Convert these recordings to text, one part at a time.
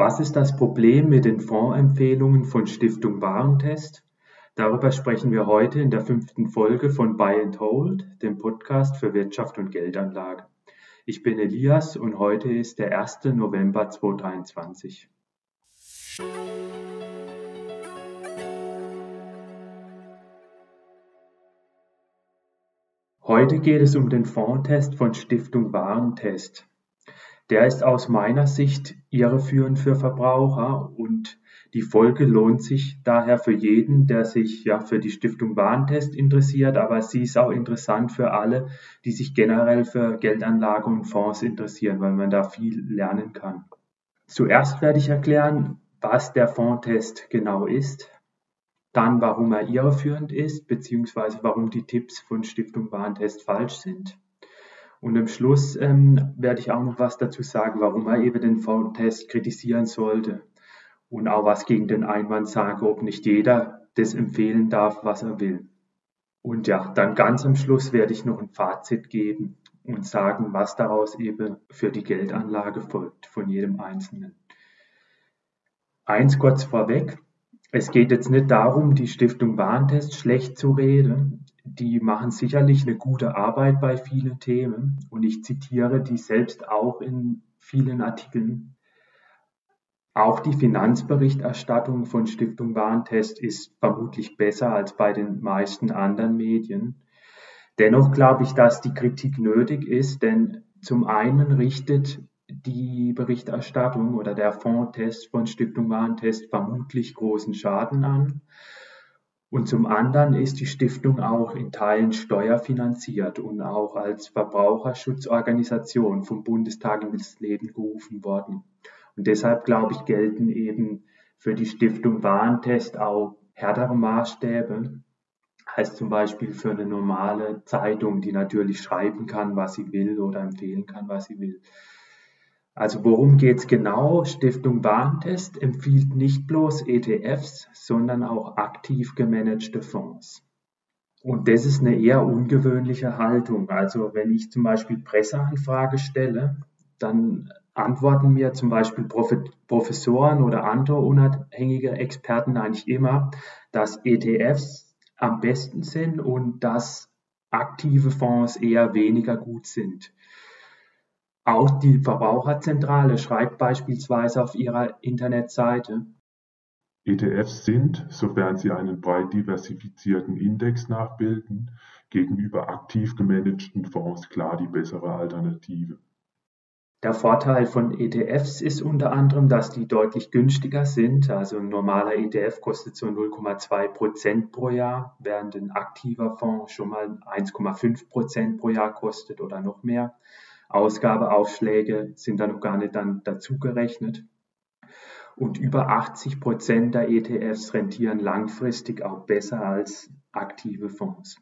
Was ist das Problem mit den Fondsempfehlungen von Stiftung Warentest? Darüber sprechen wir heute in der fünften Folge von Buy and Hold, dem Podcast für Wirtschaft und Geldanlage. Ich bin Elias und heute ist der 1. November 2023. Heute geht es um den Fondstest von Stiftung Warentest. Der ist aus meiner Sicht irreführend für Verbraucher und die Folge lohnt sich daher für jeden, der sich ja für die Stiftung Warentest interessiert, aber sie ist auch interessant für alle, die sich generell für Geldanlage und Fonds interessieren, weil man da viel lernen kann. Zuerst werde ich erklären, was der Fondstest genau ist, dann warum er irreführend ist, beziehungsweise warum die Tipps von Stiftung Warentest falsch sind und am Schluss ähm, werde ich auch noch was dazu sagen, warum man eben den V-Test kritisieren sollte und auch was gegen den Einwand sagen, ob nicht jeder das empfehlen darf, was er will. Und ja, dann ganz am Schluss werde ich noch ein Fazit geben und sagen, was daraus eben für die Geldanlage folgt von jedem Einzelnen. Eins kurz vorweg. Es geht jetzt nicht darum, die Stiftung Warntest schlecht zu reden die machen sicherlich eine gute Arbeit bei vielen Themen und ich zitiere die selbst auch in vielen Artikeln. Auch die Finanzberichterstattung von Stiftung Warentest ist vermutlich besser als bei den meisten anderen Medien. Dennoch glaube ich, dass die Kritik nötig ist, denn zum einen richtet die Berichterstattung oder der Fondtest von Stiftung Warentest vermutlich großen Schaden an. Und zum anderen ist die Stiftung auch in Teilen steuerfinanziert und auch als Verbraucherschutzorganisation vom Bundestag ins Leben gerufen worden. Und deshalb, glaube ich, gelten eben für die Stiftung Warentest auch härtere Maßstäbe als zum Beispiel für eine normale Zeitung, die natürlich schreiben kann, was sie will oder empfehlen kann, was sie will. Also worum geht es genau? Stiftung Warentest empfiehlt nicht bloß ETFs, sondern auch aktiv gemanagte Fonds. Und das ist eine eher ungewöhnliche Haltung. Also wenn ich zum Beispiel Presseanfrage stelle, dann antworten mir zum Beispiel Professoren oder andere unabhängige Experten eigentlich immer, dass ETFs am besten sind und dass aktive Fonds eher weniger gut sind. Auch die Verbraucherzentrale schreibt beispielsweise auf ihrer Internetseite, ETFs sind, sofern sie einen breit diversifizierten Index nachbilden, gegenüber aktiv gemanagten Fonds klar die bessere Alternative. Der Vorteil von ETFs ist unter anderem, dass die deutlich günstiger sind. Also ein normaler ETF kostet so 0,2 Prozent pro Jahr, während ein aktiver Fonds schon mal 1,5 Prozent pro Jahr kostet oder noch mehr. Ausgabeaufschläge sind da noch gar nicht dann dazu gerechnet. Und über 80 Prozent der ETFs rentieren langfristig auch besser als aktive Fonds.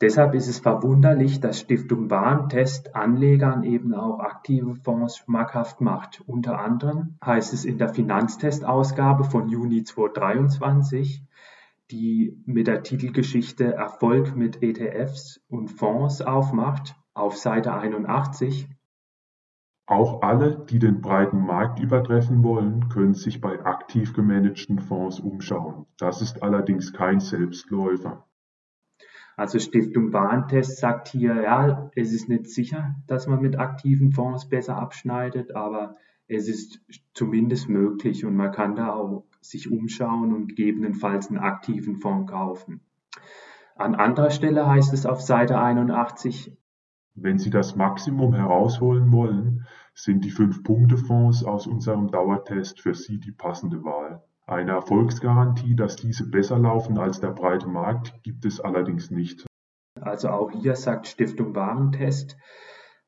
Deshalb ist es verwunderlich, dass Stiftung Warentest Anlegern eben auch aktive Fonds schmackhaft macht. Unter anderem heißt es in der Finanztestausgabe von Juni 2023, die mit der Titelgeschichte Erfolg mit ETFs und Fonds aufmacht, auf Seite 81. Auch alle, die den breiten Markt übertreffen wollen, können sich bei aktiv gemanagten Fonds umschauen. Das ist allerdings kein Selbstläufer. Also Stiftung Warentest sagt hier, ja, es ist nicht sicher, dass man mit aktiven Fonds besser abschneidet, aber es ist zumindest möglich und man kann da auch sich umschauen und gegebenenfalls einen aktiven Fonds kaufen. An anderer Stelle heißt es auf Seite 81, wenn Sie das Maximum herausholen wollen, sind die Fünf-Punkte-Fonds aus unserem Dauertest für Sie die passende Wahl. Eine Erfolgsgarantie, dass diese besser laufen als der breite Markt, gibt es allerdings nicht. Also auch hier sagt Stiftung Warentest,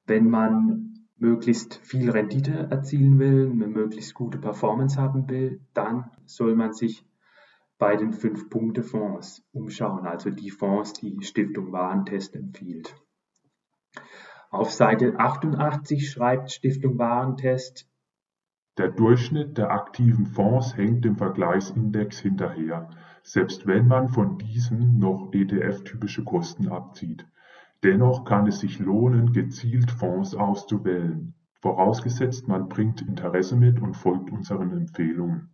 wenn man möglichst viel Rendite erzielen will, eine möglichst gute Performance haben will, dann soll man sich bei den Fünf-Punkte-Fonds umschauen, also die Fonds, die Stiftung Warentest empfiehlt. Auf Seite 88 schreibt Stiftung Warentest, der Durchschnitt der aktiven Fonds hängt dem Vergleichsindex hinterher, selbst wenn man von diesen noch ETF-typische Kosten abzieht. Dennoch kann es sich lohnen, gezielt Fonds auszuwählen. vorausgesetzt man bringt Interesse mit und folgt unseren Empfehlungen.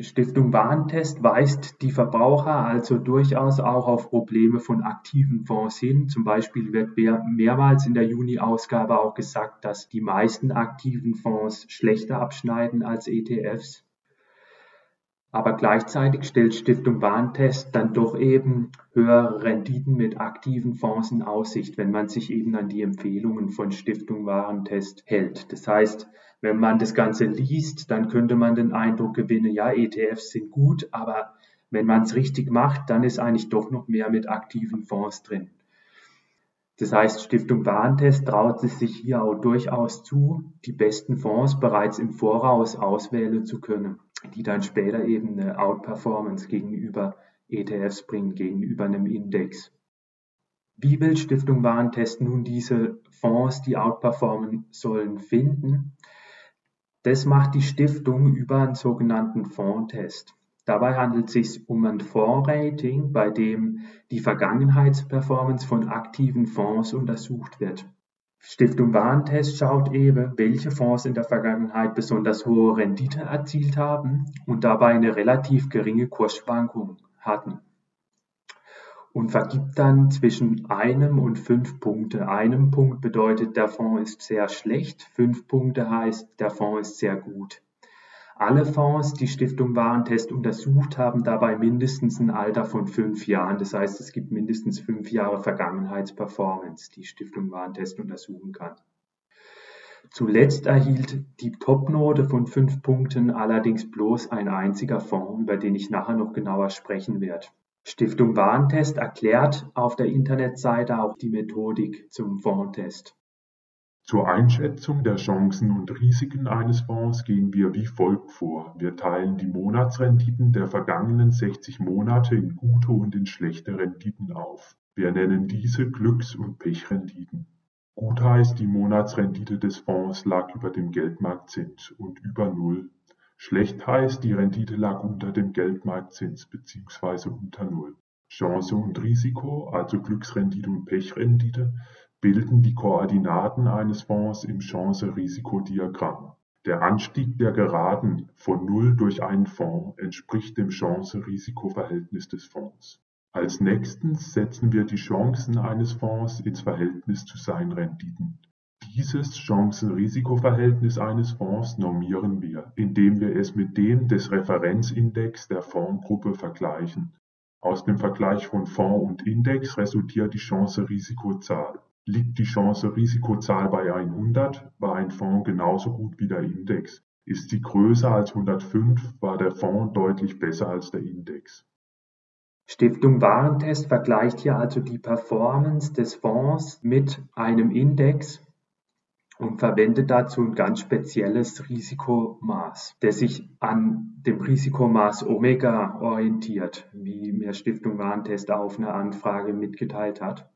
Stiftung Warentest weist die Verbraucher also durchaus auch auf Probleme von aktiven Fonds hin. Zum Beispiel wird mehrmals in der Juni-Ausgabe auch gesagt, dass die meisten aktiven Fonds schlechter abschneiden als ETFs. Aber gleichzeitig stellt Stiftung Warentest dann doch eben höhere Renditen mit aktiven Fonds in Aussicht, wenn man sich eben an die Empfehlungen von Stiftung Warentest hält. Das heißt, wenn man das Ganze liest, dann könnte man den Eindruck gewinnen, ja, ETFs sind gut, aber wenn man es richtig macht, dann ist eigentlich doch noch mehr mit aktiven Fonds drin. Das heißt, Stiftung Warentest traut es sich hier auch durchaus zu, die besten Fonds bereits im Voraus auswählen zu können die dann später eben eine Outperformance gegenüber ETFs bringen, gegenüber einem Index. Wie will Stiftung Warentest nun diese Fonds, die outperformen sollen, finden? Das macht die Stiftung über einen sogenannten Fondtest. Dabei handelt es sich um ein Fondsrating, bei dem die Vergangenheitsperformance von aktiven Fonds untersucht wird. Stiftung Warentest schaut eben, welche Fonds in der Vergangenheit besonders hohe Rendite erzielt haben und dabei eine relativ geringe Kursschwankung hatten und vergibt dann zwischen einem und fünf Punkte. Einem Punkt bedeutet, der Fonds ist sehr schlecht, fünf Punkte heißt, der Fonds ist sehr gut. Alle Fonds, die Stiftung Warentest untersucht, haben dabei mindestens ein Alter von fünf Jahren. Das heißt, es gibt mindestens fünf Jahre Vergangenheitsperformance, die Stiftung Warentest untersuchen kann. Zuletzt erhielt die Topnote von fünf Punkten allerdings bloß ein einziger Fonds, über den ich nachher noch genauer sprechen werde. Stiftung Warentest erklärt auf der Internetseite auch die Methodik zum Fondstest. Zur Einschätzung der Chancen und Risiken eines Fonds gehen wir wie folgt vor: Wir teilen die Monatsrenditen der vergangenen 60 Monate in gute und in schlechte Renditen auf. Wir nennen diese Glücks- und Pechrenditen. Gut heißt, die Monatsrendite des Fonds lag über dem Geldmarktzins und über Null. Schlecht heißt, die Rendite lag unter dem Geldmarktzins bzw. unter Null. Chance und Risiko, also Glücksrendite und Pechrendite, bilden die Koordinaten eines Fonds im Chance-Risiko-Diagramm. Der Anstieg der Geraden von Null durch einen Fonds entspricht dem Chance-Risiko-Verhältnis des Fonds. Als nächstens setzen wir die Chancen eines Fonds ins Verhältnis zu seinen Renditen. Dieses Chancen-Risiko-Verhältnis eines Fonds normieren wir, indem wir es mit dem des Referenzindex der Fondsgruppe vergleichen. Aus dem Vergleich von Fonds und Index resultiert die Chance-Risiko-Zahl. Liegt die Chance-Risiko-Zahl bei 100, war ein Fonds genauso gut wie der Index. Ist sie größer als 105, war der Fonds deutlich besser als der Index. Stiftung Warentest vergleicht hier also die Performance des Fonds mit einem Index und verwendet dazu ein ganz spezielles Risikomaß, das sich an dem Risikomaß Omega orientiert, wie mir Stiftung Warentest auf eine Anfrage mitgeteilt hat.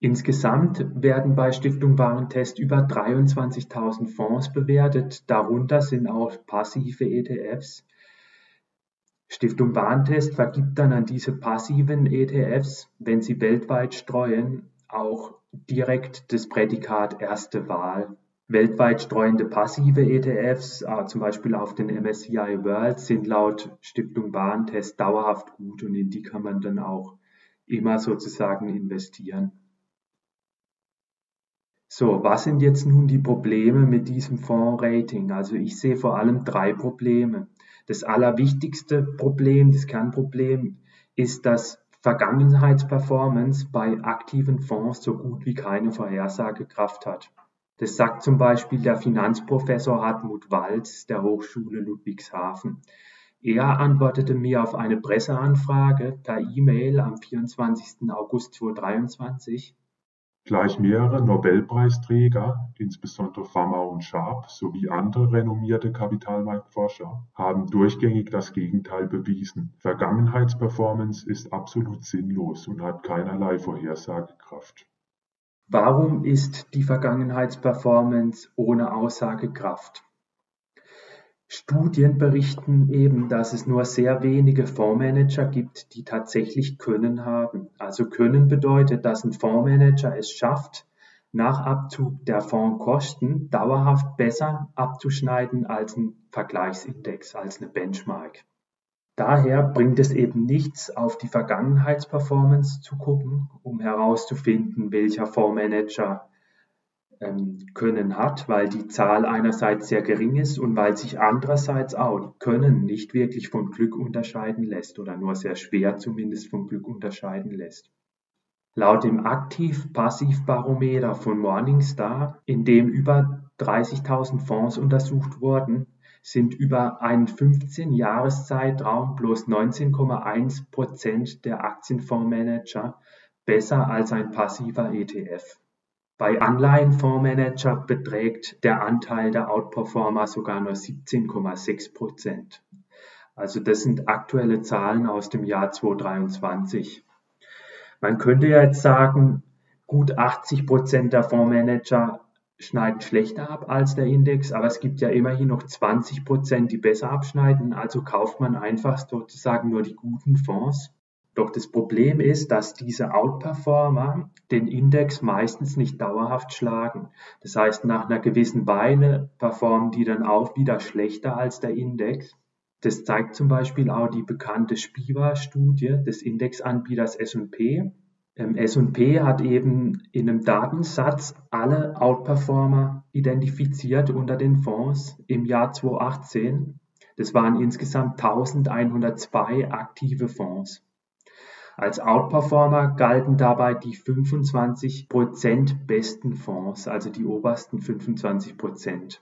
Insgesamt werden bei Stiftung Warentest über 23.000 Fonds bewertet, darunter sind auch passive ETFs. Stiftung Warentest vergibt dann an diese passiven ETFs, wenn sie weltweit streuen, auch direkt das Prädikat erste Wahl. Weltweit streuende passive ETFs, äh, zum Beispiel auf den MSCI World, sind laut Stiftung Warentest dauerhaft gut und in die kann man dann auch immer sozusagen investieren. So, was sind jetzt nun die Probleme mit diesem Fondsrating? Also ich sehe vor allem drei Probleme. Das allerwichtigste Problem, das Kernproblem ist, dass Vergangenheitsperformance bei aktiven Fonds so gut wie keine Vorhersagekraft hat. Das sagt zum Beispiel der Finanzprofessor Hartmut Walz der Hochschule Ludwigshafen. Er antwortete mir auf eine Presseanfrage per E-Mail am 24. August 2023, Gleich mehrere Nobelpreisträger, insbesondere Fama und Sharp sowie andere renommierte Kapitalmarktforscher, haben durchgängig das Gegenteil bewiesen. Vergangenheitsperformance ist absolut sinnlos und hat keinerlei Vorhersagekraft. Warum ist die Vergangenheitsperformance ohne Aussagekraft? Studien berichten eben, dass es nur sehr wenige Fondsmanager gibt, die tatsächlich Können haben. Also Können bedeutet, dass ein Fondsmanager es schafft, nach Abzug der Fondskosten dauerhaft besser abzuschneiden als ein Vergleichsindex, als eine Benchmark. Daher bringt es eben nichts, auf die Vergangenheitsperformance zu gucken, um herauszufinden, welcher Fondsmanager Können hat, weil die Zahl einerseits sehr gering ist und weil sich andererseits auch Können nicht wirklich von Glück unterscheiden lässt oder nur sehr schwer zumindest von Glück unterscheiden lässt. Laut dem Aktiv-Passiv-Barometer von Morningstar, in dem über 30.000 Fonds untersucht wurden, sind über einen 15-Jahreszeitraum bloß 19,1 Prozent der Aktienfondsmanager besser als ein passiver ETF. Bei Anleihenfondsmanager beträgt der Anteil der Outperformer sogar nur 17,6 Prozent. Also das sind aktuelle Zahlen aus dem Jahr 2023. Man könnte jetzt sagen, gut 80 Prozent der Fondsmanager schneiden schlechter ab als der Index, aber es gibt ja immerhin noch 20 Prozent, die besser abschneiden. Also kauft man einfach sozusagen nur die guten Fonds. Doch das Problem ist, dass diese Outperformer den Index meistens nicht dauerhaft schlagen. Das heißt, nach einer gewissen Weile performen die dann auch wieder schlechter als der Index. Das zeigt zum Beispiel auch die bekannte Spiva-Studie des Indexanbieters S&P. Ähm, S&P hat eben in einem Datensatz alle Outperformer identifiziert unter den Fonds im Jahr 2018. Das waren insgesamt 1102 aktive Fonds. Als Outperformer galten dabei die 25% besten Fonds, also die obersten 25%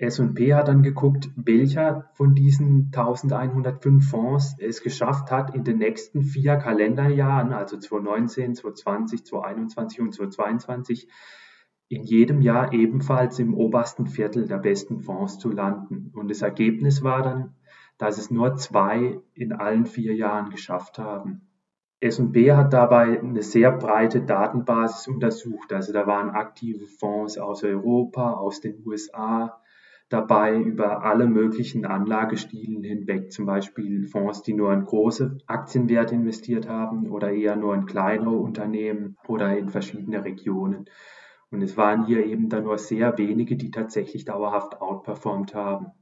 S&P hat dann geguckt, welcher von diesen 1105 Fonds es geschafft hat, in den nächsten vier Kalenderjahren, also 2019, 2020, 2021 und 2022, in jedem Jahr ebenfalls im obersten Viertel der besten Fonds zu landen. Und das Ergebnis war dann, dass es nur zwei in allen vier Jahren geschafft haben. S&P hat dabei eine sehr breite Datenbasis untersucht. Also da waren aktive Fonds aus Europa, aus den USA, dabei über alle möglichen Anlagestilen hinweg, zum Beispiel Fonds, die nur in große Aktienwerte investiert haben oder eher nur in kleinere Unternehmen oder in verschiedene Regionen. Und es waren hier eben dann nur sehr wenige, die tatsächlich dauerhaft outperformt haben.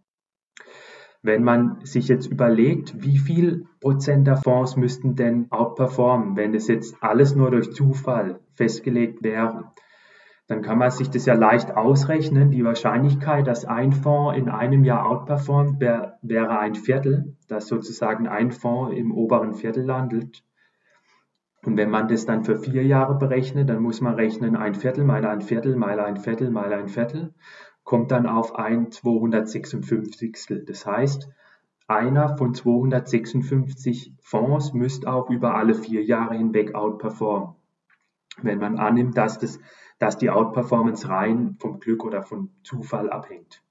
Wenn man sich jetzt überlegt, wie viel Prozent der Fonds müssten denn outperformen, wenn es jetzt alles nur durch Zufall festgelegt wäre, dann kann man sich das ja leicht ausrechnen. Die Wahrscheinlichkeit, dass ein Fonds in einem Jahr outperformt, wär, wäre ein Viertel, dass sozusagen ein Fonds im oberen Viertel landet. Und wenn man das dann für vier Jahre berechnet, dann muss man rechnen, ein Viertel mal ein Viertel mal ein Viertel mal ein Viertel, kommt dann auf ein 256. Das heißt, einer von 256 Fonds müsste auch über alle vier Jahre hinweg outperformen. Wenn man annimmt, dass das dass die Outperformance rein vom Glück oder vom Zufall abhängt.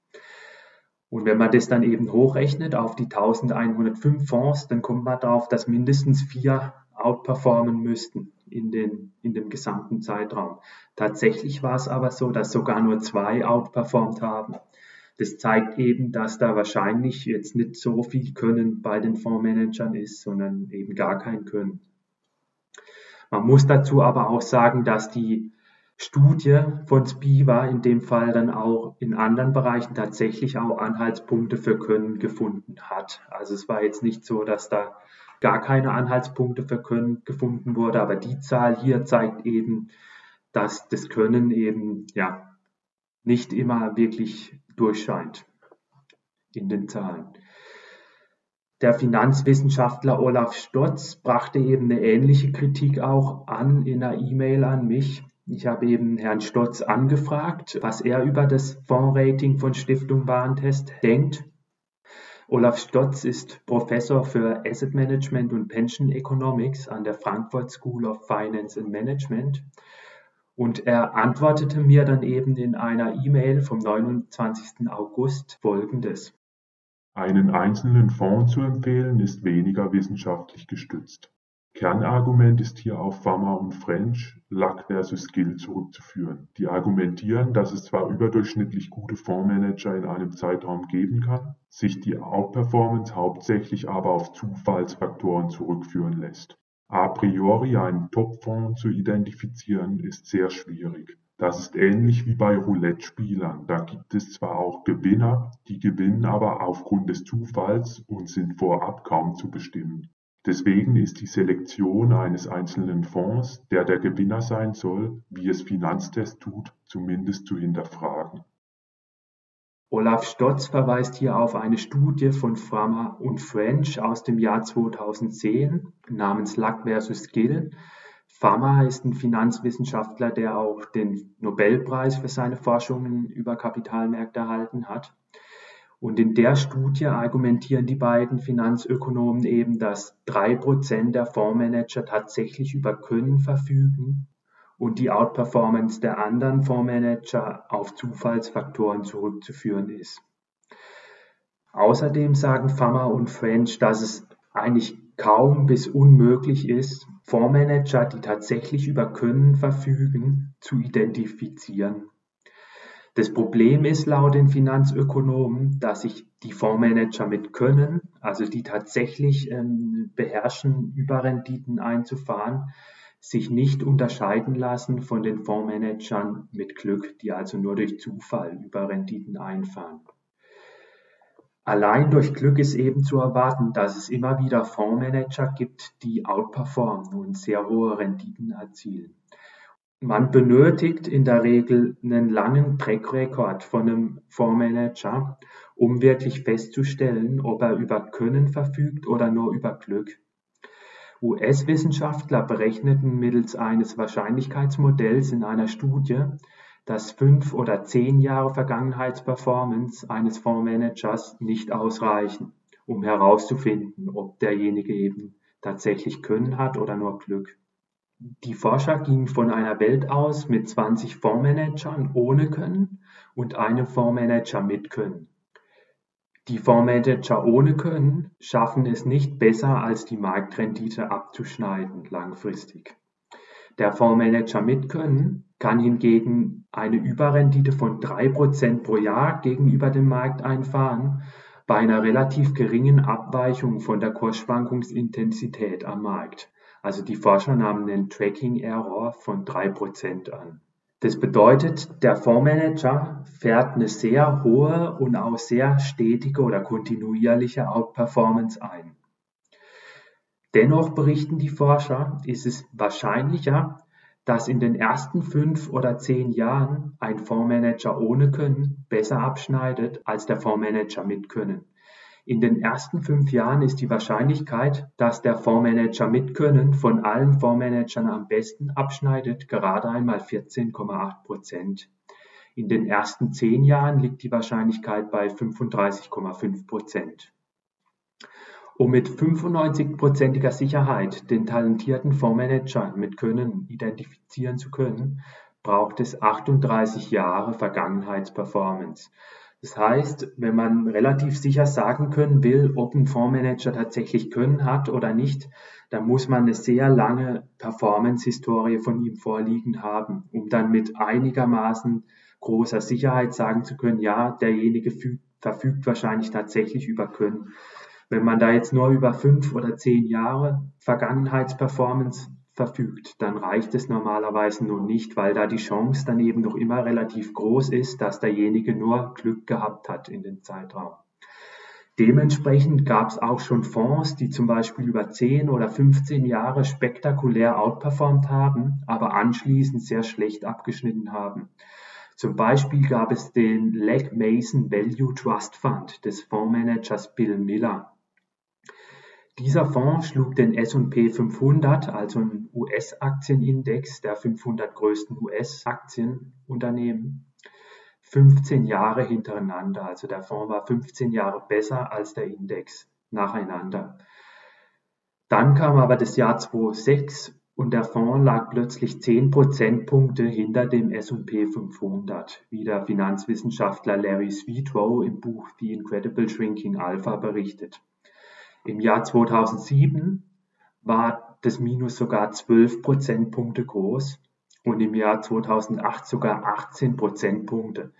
Und wenn man das dann eben hochrechnet auf die 1105 Fonds, dann kommt man darauf, dass mindestens vier outperformen müssten in, den, in dem gesamten Zeitraum. Tatsächlich war es aber so, dass sogar nur zwei outperformt haben. Das zeigt eben, dass da wahrscheinlich jetzt nicht so viel Können bei den Fondsmanagern ist, sondern eben gar kein Können. Man muss dazu aber auch sagen, dass die Studie von Spiva in dem Fall dann auch in anderen Bereichen tatsächlich auch Anhaltspunkte für Können gefunden hat. Also es war jetzt nicht so, dass da gar keine Anhaltspunkte für Können gefunden wurde, aber die Zahl hier zeigt eben, dass das Können eben ja nicht immer wirklich durchscheint in den Zahlen. Der Finanzwissenschaftler Olaf Stotz brachte eben eine ähnliche Kritik auch an in einer E-Mail an mich ich habe eben Herrn Stotz angefragt, was er über das Fondsrating von Stiftung Warentest denkt. Olaf Stotz ist Professor für Asset Management und Pension Economics an der Frankfurt School of Finance and Management. Und er antwortete mir dann eben in einer E-Mail vom 29. August folgendes. Einen einzelnen Fonds zu empfehlen ist weniger wissenschaftlich gestützt. Kernargument ist hier auf Farmer und French Luck versus Skill zurückzuführen. Die argumentieren, dass es zwar überdurchschnittlich gute Fondsmanager in einem Zeitraum geben kann, sich die Outperformance hauptsächlich aber auf Zufallsfaktoren zurückführen lässt. A priori einen Top-Fonds zu identifizieren ist sehr schwierig. Das ist ähnlich wie bei Roulette-Spielern. Da gibt es zwar auch Gewinner, die gewinnen aber aufgrund des Zufalls und sind vorab kaum zu bestimmen. Deswegen ist die Selektion eines einzelnen Fonds, der der Gewinner sein soll, wie es Finanztest tut, zumindest zu hinterfragen. Olaf Stotz verweist hier auf eine Studie von Frammer und French aus dem Jahr 2010 namens Luck vs. Gill, Farmer ist ein Finanzwissenschaftler, der auch den Nobelpreis für seine Forschungen über Kapitalmärkte erhalten hat. Und in der Studie argumentieren die beiden Finanzökonomen eben, dass drei Prozent der Fondsmanager tatsächlich über Können verfügen und die Outperformance der anderen Fondsmanager auf Zufallsfaktoren zurückzuführen ist. Außerdem sagen Fammer und French, dass es eigentlich kaum bis unmöglich ist, Fondsmanager, die tatsächlich über Können verfügen, zu identifizieren. Das Problem ist laut den Finanzökonomen, dass sich die Fondsmanager mit Können, also die tatsächlich ähm, beherrschen, Überrenditen einzufahren, sich nicht unterscheiden lassen von den Fondsmanagern mit Glück, die also nur durch Zufall Überrenditen einfahren. Allein durch Glück ist eben zu erwarten, dass es immer wieder Fondsmanager gibt, die outperformen und sehr hohe Renditen erzielen. Man benötigt in der Regel einen langen Track Record von einem Fondsmanager, um wirklich festzustellen, ob er über Können verfügt oder nur über Glück. US-Wissenschaftler berechneten mittels eines Wahrscheinlichkeitsmodells in einer Studie, dass fünf oder zehn Jahre Vergangenheitsperformance eines Fondsmanagers nicht ausreichen, um herauszufinden, ob derjenige eben tatsächlich Können hat oder nur Glück. Die Forscher gingen von einer Welt aus mit 20 Fondsmanagern ohne Können und einem Fondsmanager mit Können. Die Fondsmanager ohne Können schaffen es nicht besser als die Marktrendite abzuschneiden langfristig. Der Fondsmanager mit Können kann hingegen eine Überrendite von drei Prozent pro Jahr gegenüber dem Markt einfahren, bei einer relativ geringen Abweichung von der Kursschwankungsintensität am Markt. Also die Forscher nahmen den Tracking Error von drei Prozent an. Das bedeutet, der Fondsmanager fährt eine sehr hohe und auch sehr stetige oder kontinuierliche Outperformance ein. Dennoch berichten die Forscher, ist es wahrscheinlicher, dass in den ersten fünf oder zehn Jahren ein Fondsmanager ohne Können besser abschneidet als der Fondsmanager mit Können. In den ersten fünf Jahren ist die Wahrscheinlichkeit, dass der Fondsmanager mit Können von allen Fondsmanagern am besten abschneidet, gerade einmal 14,8 Prozent. In den ersten zehn Jahren liegt die Wahrscheinlichkeit bei 35,5 Prozent. Um mit 95-prozentiger Sicherheit den talentierten Fondsmanager mit Können identifizieren zu können, braucht es 38 Jahre Vergangenheitsperformance. Das heißt, wenn man relativ sicher sagen können will, ob ein Fondsmanager tatsächlich Können hat oder nicht, dann muss man eine sehr lange Performance-Historie von ihm vorliegen haben, um dann mit einigermaßen großer Sicherheit sagen zu können, ja, derjenige verfügt wahrscheinlich tatsächlich über Können. Wenn man da jetzt nur über fünf oder zehn Jahre Vergangenheitsperformance verfügt, dann reicht es normalerweise nur nicht, weil da die Chance dann eben noch immer relativ groß ist, dass derjenige nur Glück gehabt hat in dem Zeitraum. Dementsprechend gab es auch schon Fonds, die zum Beispiel über 10 oder 15 Jahre spektakulär outperformt haben, aber anschließend sehr schlecht abgeschnitten haben. Zum Beispiel gab es den Legg Mason Value Trust Fund des Fondsmanagers Bill Miller. Dieser Fonds schlug den S&P 500, also einen US-Aktienindex der 500 größten US-Aktienunternehmen, 15 Jahre hintereinander. Also der Fonds war 15 Jahre besser als der Index nacheinander. Dann kam aber das Jahr 2006 und der Fonds lag plötzlich 10 Prozentpunkte hinter dem S&P 500, wie der Finanzwissenschaftler Larry Sweetrow im Buch The Incredible Shrinking Alpha berichtet. Im Jahr 2007 war das Minus sogar 12 Prozentpunkte groß und im Jahr 2008 sogar 18 Prozentpunkte.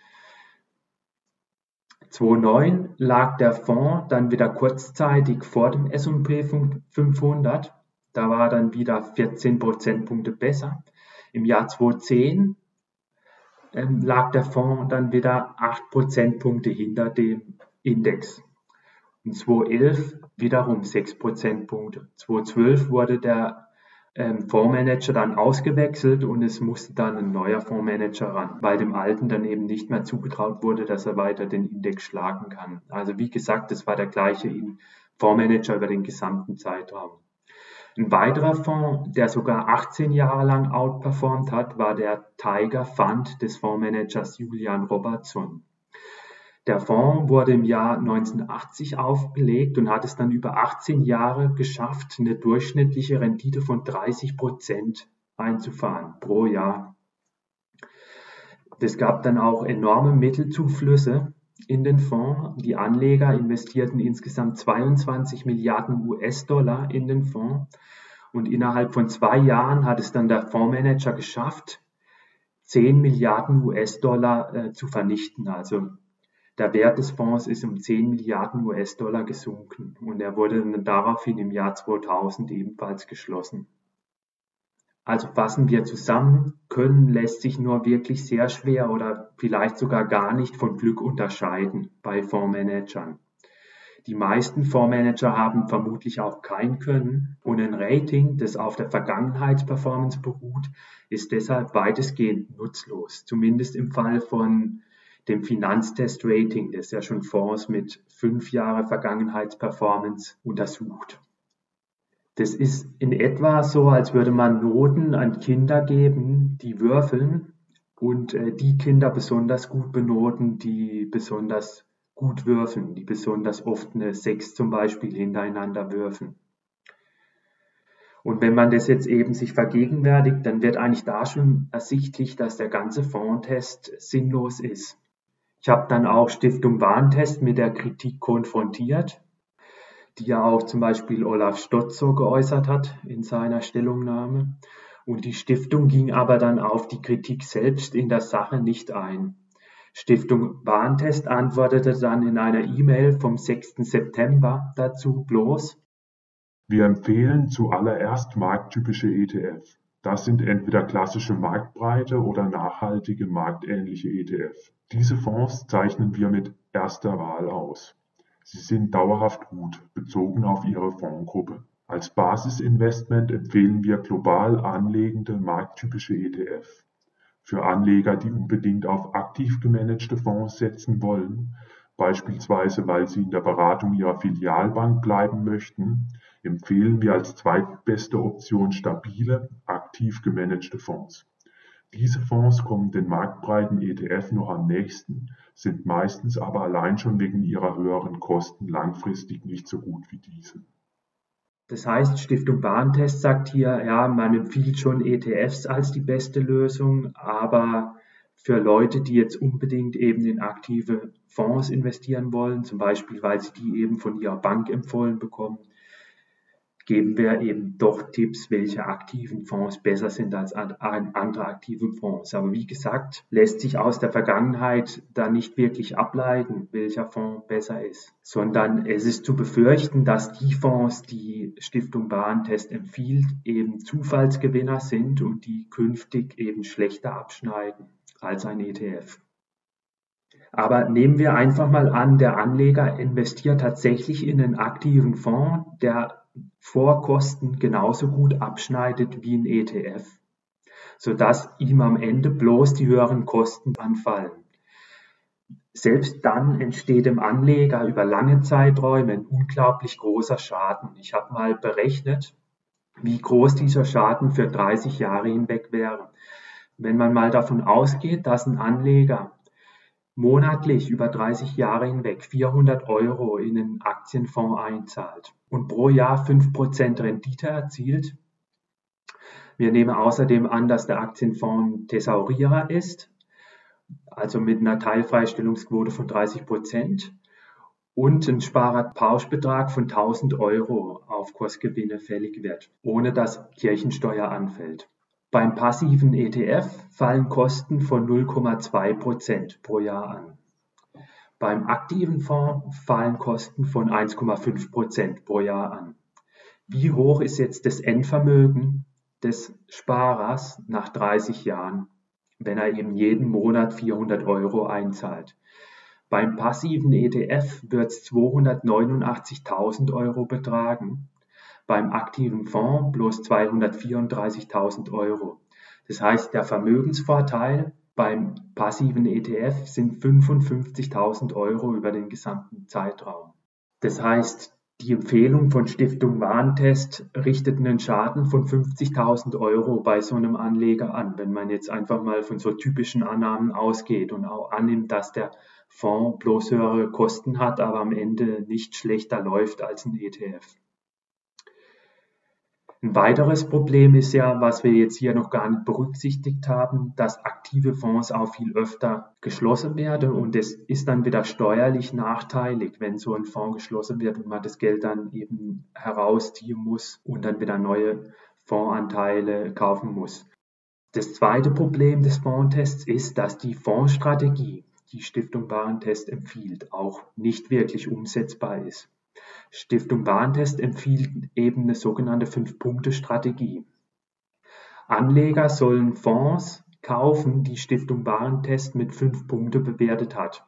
2009 lag der Fonds dann wieder kurzzeitig vor dem S&P 500. Da war dann wieder 14 Prozentpunkte besser. Im Jahr 2010 ähm, lag der Fonds dann wieder 8 Prozentpunkte hinter dem Index. Und 2011 wiederum 6 Prozentpunkte. 2012 wurde der ähm, Fondsmanager dann ausgewechselt und es musste dann ein neuer Fondsmanager ran, weil dem alten dann eben nicht mehr zugetraut wurde, dass er weiter den Index schlagen kann. Also wie gesagt, es war der gleiche Fondsmanager über den gesamten Zeitraum. Ein weiterer Fonds, der sogar 18 Jahre lang outperformt hat, war der Tiger Fund des Fondsmanagers Julian Robertson. Der Fonds wurde im Jahr 1980 aufgelegt und hat es dann über 18 Jahre geschafft, eine durchschnittliche Rendite von 30 Prozent einzufahren pro Jahr. Es gab dann auch enorme Mittelzuflüsse in den Fonds. Die Anleger investierten insgesamt 22 Milliarden US-Dollar in den Fonds und innerhalb von zwei Jahren hat es dann der Fondsmanager geschafft, 10 Milliarden US-Dollar äh, zu vernichten, also der Wert des Fonds ist um 10 Milliarden US-Dollar gesunken und er wurde daraufhin im Jahr 2000 ebenfalls geschlossen. Also fassen wir zusammen, Können lässt sich nur wirklich sehr schwer oder vielleicht sogar gar nicht von Glück unterscheiden bei Fondsmanagern. Die meisten Fondsmanager haben vermutlich auch kein Können und ein Rating, das auf der Vergangenheitsperformance beruht, ist deshalb weitestgehend nutzlos, zumindest im Fall von dem Finanztest-Rating, das ja schon Fonds mit fünf Jahre Vergangenheitsperformance untersucht. Das ist in etwa so, als würde man Noten an Kinder geben, die würfeln und äh, die Kinder besonders gut benoten, die besonders gut würfeln, die besonders oft eine 6 zum Beispiel hintereinander würfeln. Und wenn man das jetzt eben sich vergegenwärtigt, dann wird eigentlich da schon ersichtlich, dass der ganze Fondtest sinnlos ist. Ich habe dann auch Stiftung Warntest mit der Kritik konfrontiert, die ja auch zum Beispiel Olaf Stotz so geäußert hat in seiner Stellungnahme. Und die Stiftung ging aber dann auf die Kritik selbst in der Sache nicht ein. Stiftung Warntest antwortete dann in einer E-Mail vom 6. September dazu bloß. Wir empfehlen zuallererst markttypische ETF. Das sind entweder klassische Marktbreite oder nachhaltige marktähnliche ETF. Diese Fonds zeichnen wir mit erster Wahl aus. Sie sind dauerhaft gut, bezogen auf ihre Fondsgruppe. Als Basisinvestment empfehlen wir global anlegende markttypische ETF. Für Anleger, die unbedingt auf aktiv gemanagte Fonds setzen wollen, beispielsweise weil sie in der Beratung ihrer Filialbank bleiben möchten, empfehlen wir als zweitbeste Option stabile, aktiv gemanagte Fonds. Diese Fonds kommen den marktbreiten ETF noch am nächsten, sind meistens aber allein schon wegen ihrer höheren Kosten langfristig nicht so gut wie diese. Das heißt, Stiftung Warentest sagt hier, ja, man empfiehlt schon ETFs als die beste Lösung, aber für Leute, die jetzt unbedingt eben in aktive Fonds investieren wollen, zum Beispiel weil sie die eben von ihrer Bank empfohlen bekommen, geben wir eben doch Tipps, welche aktiven Fonds besser sind als andere aktive Fonds. Aber wie gesagt, lässt sich aus der Vergangenheit da nicht wirklich ableiten, welcher Fonds besser ist, sondern es ist zu befürchten, dass die Fonds, die Stiftung Warentest empfiehlt, eben Zufallsgewinner sind und die künftig eben schlechter abschneiden als ein ETF. Aber nehmen wir einfach mal an, der Anleger investiert tatsächlich in einen aktiven Fonds, der vor Kosten genauso gut abschneidet wie ein ETF, sodass ihm am Ende bloß die höheren Kosten anfallen. Selbst dann entsteht dem Anleger über lange Zeiträume ein unglaublich großer Schaden. Ich habe mal berechnet, wie groß dieser Schaden für 30 Jahre hinweg wäre. Wenn man mal davon ausgeht, dass ein Anleger monatlich über 30 Jahre hinweg 400 Euro in einen Aktienfonds einzahlt und pro Jahr 5% Rendite erzielt. Wir nehmen außerdem an, dass der Aktienfonds Thesaurierer ist, also mit einer Teilfreistellungsquote von 30% und ein Sparerpauschbetrag von 1000 Euro auf Kursgewinne fällig wird, ohne dass Kirchensteuer anfällt. Beim passiven ETF fallen Kosten von 0,2 Prozent pro Jahr an. Beim aktiven Fonds fallen Kosten von 1,5 Prozent pro Jahr an. Wie hoch ist jetzt das Endvermögen des Sparers nach 30 Jahren? wenn er eben jeden Monat 400 Euro einzahlt. Beim passiven ETF wird es 289.000 Euro betragen, beim aktiven Fonds bloß 234.000 Euro. Das heißt, der Vermögensvorteil beim passiven ETF sind 55.000 Euro über den gesamten Zeitraum. Das heißt, die Empfehlung von Stiftung Warentest richtet einen Schaden von 50.000 Euro bei so einem Anleger an, wenn man jetzt einfach mal von so typischen Annahmen ausgeht und auch annimmt, dass der Fonds bloß höhere Kosten hat, aber am Ende nicht schlechter läuft als ein ETF. Ein weiteres Problem ist ja, was wir jetzt hier noch gar nicht berücksichtigt haben, dass aktive Fonds auch viel öfter geschlossen werden und es ist dann wieder steuerlich nachteilig, wenn so ein Fonds geschlossen wird und man das Geld dann eben herausziehen muss und dann wieder neue Fondsanteile kaufen muss. Das zweite Problem des Fondstests ist, dass die Fondsstrategie, die Stiftung Warentest empfiehlt, auch nicht wirklich umsetzbar ist. Stiftung Warentest empfiehlt eben eine sogenannte Fünf-Punkte-Strategie. Anleger sollen Fonds kaufen, die Stiftung Warentest mit fünf Punkte bewertet hat.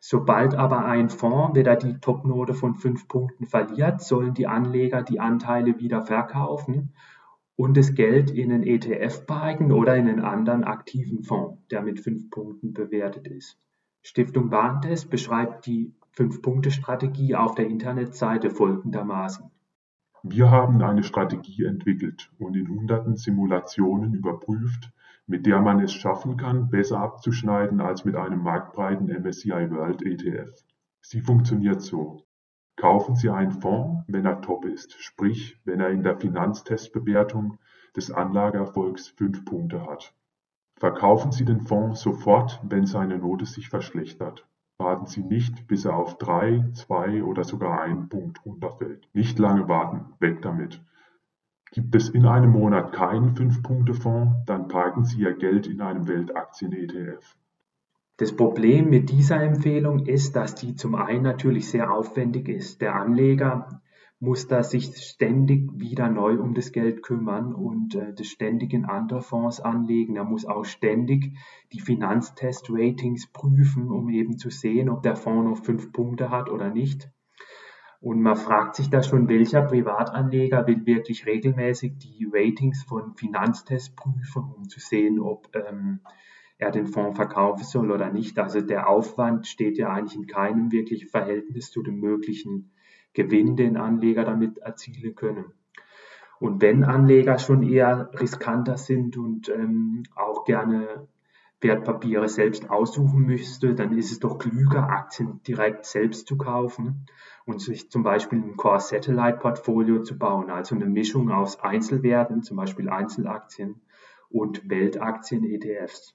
Sobald aber ein Fonds wieder die Topnote von fünf Punkten verliert, sollen die Anleger die Anteile wieder verkaufen und das Geld in einen ETF parken oder in einen anderen aktiven Fonds, der mit fünf Punkten bewertet ist. Stiftung Warentest beschreibt die Fünf-Punkte-Strategie auf der Internetseite folgendermaßen. Wir haben eine Strategie entwickelt und in hunderten Simulationen überprüft, mit der man es schaffen kann, besser abzuschneiden als mit einem marktbreiten MSCI World ETF. Sie funktioniert so. Kaufen Sie einen Fonds, wenn er top ist, sprich, wenn er in der Finanztestbewertung des Anlageerfolgs fünf Punkte hat. Verkaufen Sie den Fonds sofort, wenn seine Note sich verschlechtert. Warten Sie nicht, bis er auf drei, zwei oder sogar einen Punkt runterfällt. Nicht lange warten, weg damit. Gibt es in einem Monat keinen Fünf-Punkte-Fonds, dann parken Sie Ihr Geld in einem Weltaktien-ETF. Das Problem mit dieser Empfehlung ist, dass die zum einen natürlich sehr aufwendig ist. Der Anleger muss da sich ständig wieder neu um das Geld kümmern und äh, das ständig in andere Fonds anlegen. Er muss auch ständig die Finanztest-Ratings prüfen, um eben zu sehen, ob der Fonds noch fünf Punkte hat oder nicht. Und man fragt sich da schon, welcher Privatanleger will wirklich regelmäßig die Ratings von Finanztests prüfen, um zu sehen, ob ähm, er den Fonds verkaufen soll oder nicht. Also der Aufwand steht ja eigentlich in keinem wirklichen Verhältnis zu dem möglichen Gewinn den Anleger damit erzielen können. Und wenn Anleger schon eher riskanter sind und ähm, auch gerne Wertpapiere selbst aussuchen müsste, dann ist es doch klüger, Aktien direkt selbst zu kaufen und sich zum Beispiel ein Core Satellite Portfolio zu bauen, also eine Mischung aus Einzelwerten, zum Beispiel Einzelaktien und Weltaktien ETFs.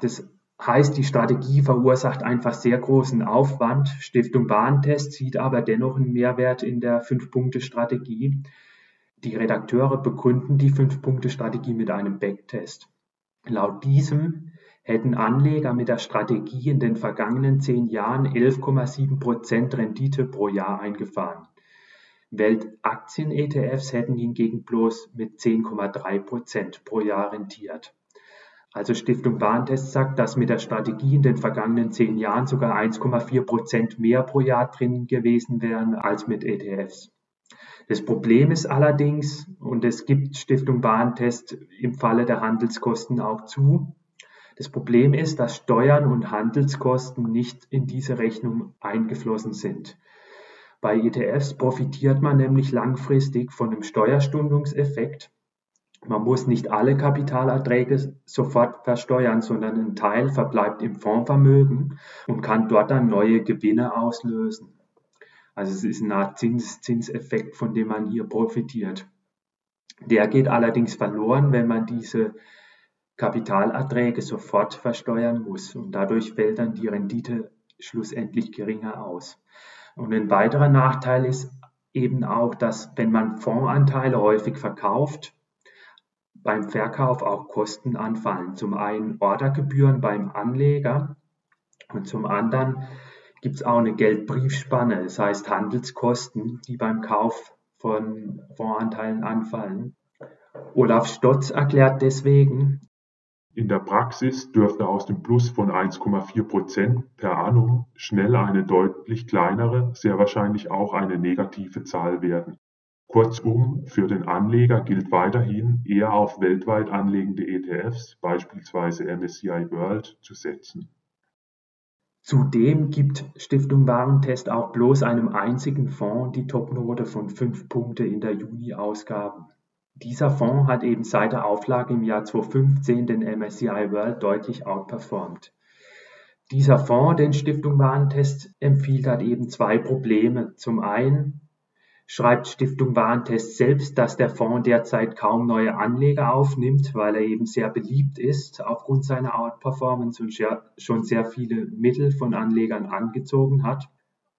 Das Heißt, die Strategie verursacht einfach sehr großen Aufwand. Stiftung Warentest sieht aber dennoch einen Mehrwert in der Fünf-Punkte-Strategie. Die Redakteure begründen die Fünf-Punkte-Strategie mit einem Backtest. Laut diesem hätten Anleger mit der Strategie in den vergangenen zehn Jahren 11,7 Prozent Rendite pro Jahr eingefahren. Weltaktien-ETFs hätten hingegen bloß mit 10,3 Prozent pro Jahr rentiert. Also Stiftung Warentest sagt, dass mit der Strategie in den vergangenen zehn Jahren sogar 1,4 Prozent mehr pro Jahr drin gewesen wären als mit ETFs. Das Problem ist allerdings, und es gibt Stiftung Warentest im Falle der Handelskosten auch zu, das Problem ist, dass Steuern und Handelskosten nicht in diese Rechnung eingeflossen sind. Bei ETFs profitiert man nämlich langfristig von dem Steuerstundungseffekt man muss nicht alle Kapitalerträge sofort versteuern, sondern ein Teil verbleibt im Fondsvermögen und kann dort dann neue Gewinne auslösen. Also es ist eine Art Zins Zinseffekt, von dem man hier profitiert. Der geht allerdings verloren, wenn man diese Kapitalerträge sofort versteuern muss und dadurch fällt dann die Rendite schlussendlich geringer aus. Und ein weiterer Nachteil ist eben auch, dass wenn man Fondsanteile häufig verkauft, beim Verkauf auch Kosten anfallen. Zum einen Ordergebühren beim Anleger und zum anderen gibt es auch eine Geldbriefspanne, das heißt Handelskosten, die beim Kauf von Fondsanteilen anfallen. Olaf Stotz erklärt deswegen, In der Praxis dürfte aus dem Plus von 1,4 Prozent per annum schnell eine deutlich kleinere, sehr wahrscheinlich auch eine negative Zahl werden. Kurzum, für den Anleger gilt weiterhin, eher auf weltweit anlegende ETFs, beispielsweise MSCI World, zu setzen. Zudem gibt Stiftung Warentest auch bloß einem einzigen Fonds die Topnote von 5 Punkte in der Juni-Ausgabe. Dieser Fonds hat eben seit der Auflage im Jahr 2015 den MSCI World deutlich outperformt. Dieser Fonds, den Stiftung Warentest empfiehlt, hat eben zwei Probleme. Zum einen schreibt Stiftung Warentest selbst, dass der Fonds derzeit kaum neue Anleger aufnimmt, weil er eben sehr beliebt ist aufgrund seiner Outperformance und schon sehr viele Mittel von Anlegern angezogen hat.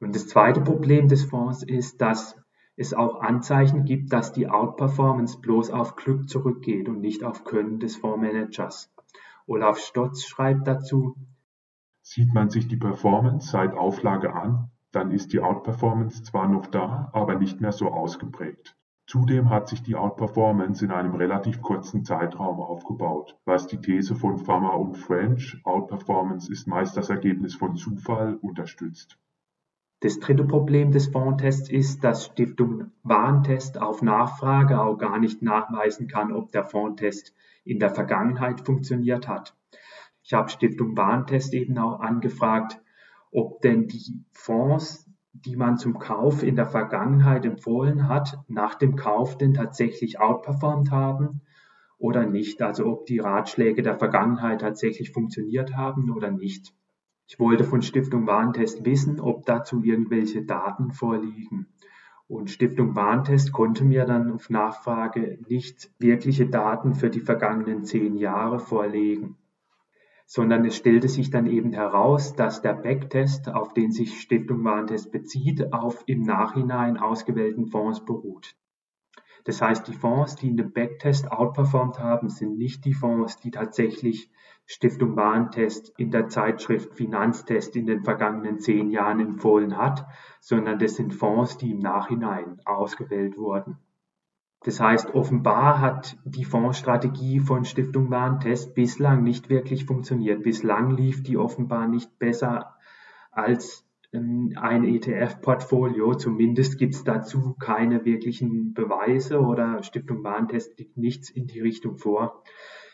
Und das zweite Problem des Fonds ist, dass es auch Anzeichen gibt, dass die Outperformance bloß auf Glück zurückgeht und nicht auf Können des Fondsmanagers. Olaf Stotz schreibt dazu, Sieht man sich die Performance seit Auflage an, dann ist die Outperformance zwar noch da, aber nicht mehr so ausgeprägt. Zudem hat sich die Outperformance in einem relativ kurzen Zeitraum aufgebaut, was die These von Pharma und French, Outperformance ist meist das Ergebnis von Zufall, unterstützt. Das dritte Problem des Fondtests ist, dass Stiftung Warentest auf Nachfrage auch gar nicht nachweisen kann, ob der Fondtest in der Vergangenheit funktioniert hat. Ich habe Stiftung Warentest eben auch angefragt, ob denn die Fonds, die man zum Kauf in der Vergangenheit empfohlen hat, nach dem Kauf denn tatsächlich outperformed haben oder nicht. Also ob die Ratschläge der Vergangenheit tatsächlich funktioniert haben oder nicht. Ich wollte von Stiftung Warentest wissen, ob dazu irgendwelche Daten vorliegen. Und Stiftung Warentest konnte mir dann auf Nachfrage nicht wirkliche Daten für die vergangenen zehn Jahre vorlegen sondern es stellte sich dann eben heraus, dass der Backtest, auf den sich Stiftung Warentest bezieht, auf im Nachhinein ausgewählten Fonds beruht. Das heißt, die Fonds, die in dem Backtest outperformed haben, sind nicht die Fonds, die tatsächlich Stiftung Warentest in der Zeitschrift Finanztest in den vergangenen zehn Jahren empfohlen hat, sondern das sind Fonds, die im Nachhinein ausgewählt wurden. Das heißt, offenbar hat die Fondsstrategie von Stiftung Warentest bislang nicht wirklich funktioniert. Bislang lief die offenbar nicht besser als ähm, ein ETF-Portfolio. Zumindest gibt es dazu keine wirklichen Beweise oder Stiftung Warentest liegt nichts in die Richtung vor.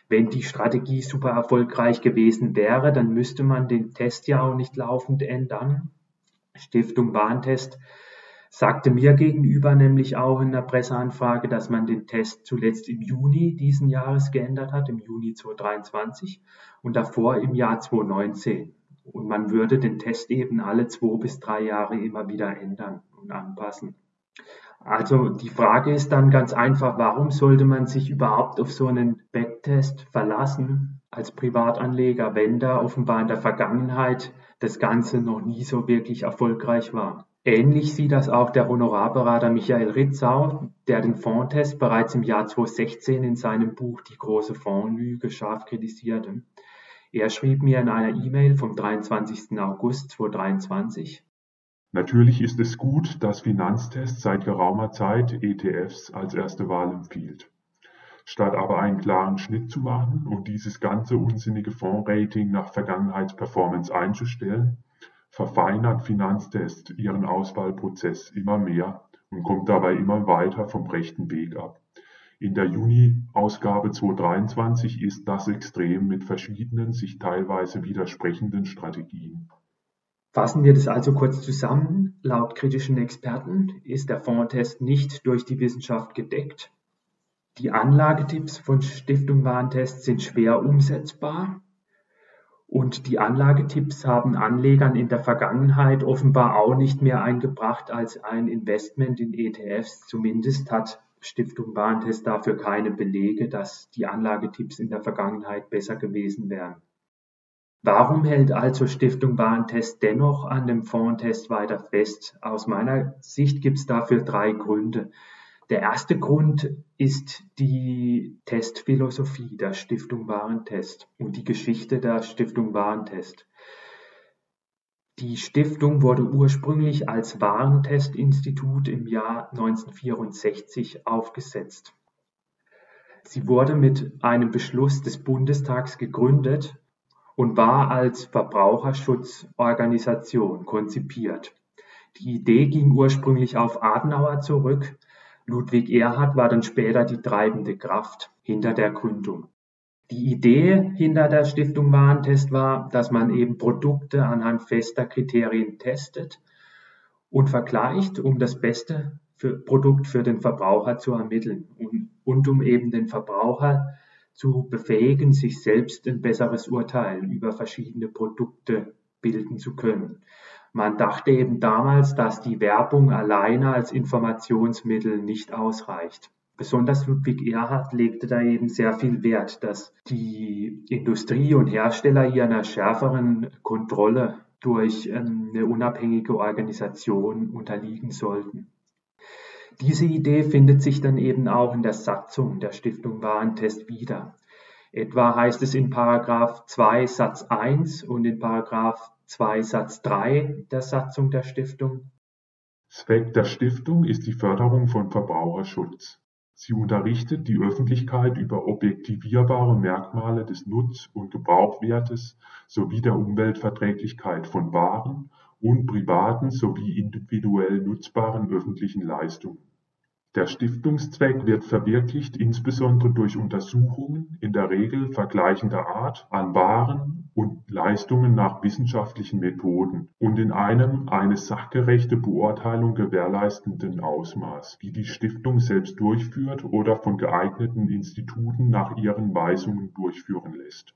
Wenn die Strategie super erfolgreich gewesen wäre, dann müsste man den Test ja auch nicht laufend ändern. Stiftung Warentest sagte mir gegenüber nämlich auch in der Presseanfrage, dass man den Test zuletzt im Juni diesen Jahres geändert hat, im Juni 2023 und davor im Jahr 2019. Und man würde den Test eben alle zwei bis drei Jahre immer wieder ändern und anpassen. Also die Frage ist dann ganz einfach, warum sollte man sich überhaupt auf so einen Backtest verlassen als Privatanleger, wenn da offenbar in der Vergangenheit das Ganze noch nie so wirklich erfolgreich war? Ähnlich sieht das auch der Honorarberater Michael Ritzau, der den Fondtest bereits im Jahr 2016 in seinem Buch Die große Fondlüge scharf kritisierte. Er schrieb mir in einer E-Mail vom 23. August 2023, Natürlich ist es gut, dass Finanztest seit geraumer Zeit ETFs als erste Wahl empfiehlt. Statt aber einen klaren Schnitt zu machen und dieses ganze unsinnige Fondsrating nach Vergangenheitsperformance einzustellen, verfeinert Finanztest ihren Auswahlprozess immer mehr und kommt dabei immer weiter vom rechten Weg ab. In der Juni-Ausgabe 2023 ist das extrem mit verschiedenen, sich teilweise widersprechenden Strategien. Fassen wir das also kurz zusammen. Laut kritischen Experten ist der Fondtest nicht durch die Wissenschaft gedeckt. Die Anlagetipps von Stiftung Warentest sind schwer umsetzbar und die Anlagetipps haben Anlegern in der Vergangenheit offenbar auch nicht mehr eingebracht als ein Investment in ETFs. Zumindest hat Stiftung Warentest dafür keine Belege, dass die Anlagetipps in der Vergangenheit besser gewesen wären. Warum hält also Stiftung Warentest dennoch an dem Fondtest weiter fest? Aus meiner Sicht gibt es dafür drei Gründe. Der erste Grund ist die Testphilosophie der Stiftung Warentest und die Geschichte der Stiftung Warentest. Die Stiftung wurde ursprünglich als Warentestinstitut im Jahr 1964 aufgesetzt. Sie wurde mit einem Beschluss des Bundestags gegründet und war als Verbraucherschutzorganisation konzipiert. Die Idee ging ursprünglich auf Adenauer zurück. Ludwig Erhard war dann später die treibende Kraft hinter der Gründung. Die Idee hinter der Stiftung Warentest war, dass man eben Produkte anhand fester Kriterien testet und vergleicht, um das beste für Produkt für den Verbraucher zu ermitteln und, und um eben den Verbraucher zu befähigen, sich selbst ein besseres Urteil über verschiedene Produkte bilden zu können. Man dachte eben damals, dass die Werbung alleine als Informationsmittel nicht ausreicht. Besonders Ludwig Erhard legte da eben sehr viel Wert, dass die Industrie und Hersteller hier einer schärferen Kontrolle durch ähm, eine unabhängige Organisation unterliegen sollten. Diese Idee findet sich dann eben auch in der Satzung der Stiftung Warentest wieder. Etwa heißt es in Paragraph 2 Satz 1 und in Paragraph 2 Satz 3 der Satzung der Stiftung. Zweck der Stiftung ist die Förderung von Verbraucherschutz. Sie unterrichtet die Öffentlichkeit über objektivierbare Merkmale des Nutz- und Gebrauchwertes sowie der Umweltverträglichkeit von Waren und privaten sowie individuell nutzbaren öffentlichen Leistungen der Stiftungszweck wird verwirklicht insbesondere durch Untersuchungen, in der Regel vergleichender Art, an Waren und Leistungen nach wissenschaftlichen Methoden und in einem eine sachgerechte Beurteilung gewährleistenden Ausmaß, die die Stiftung selbst durchführt oder von geeigneten Instituten nach ihren Weisungen durchführen lässt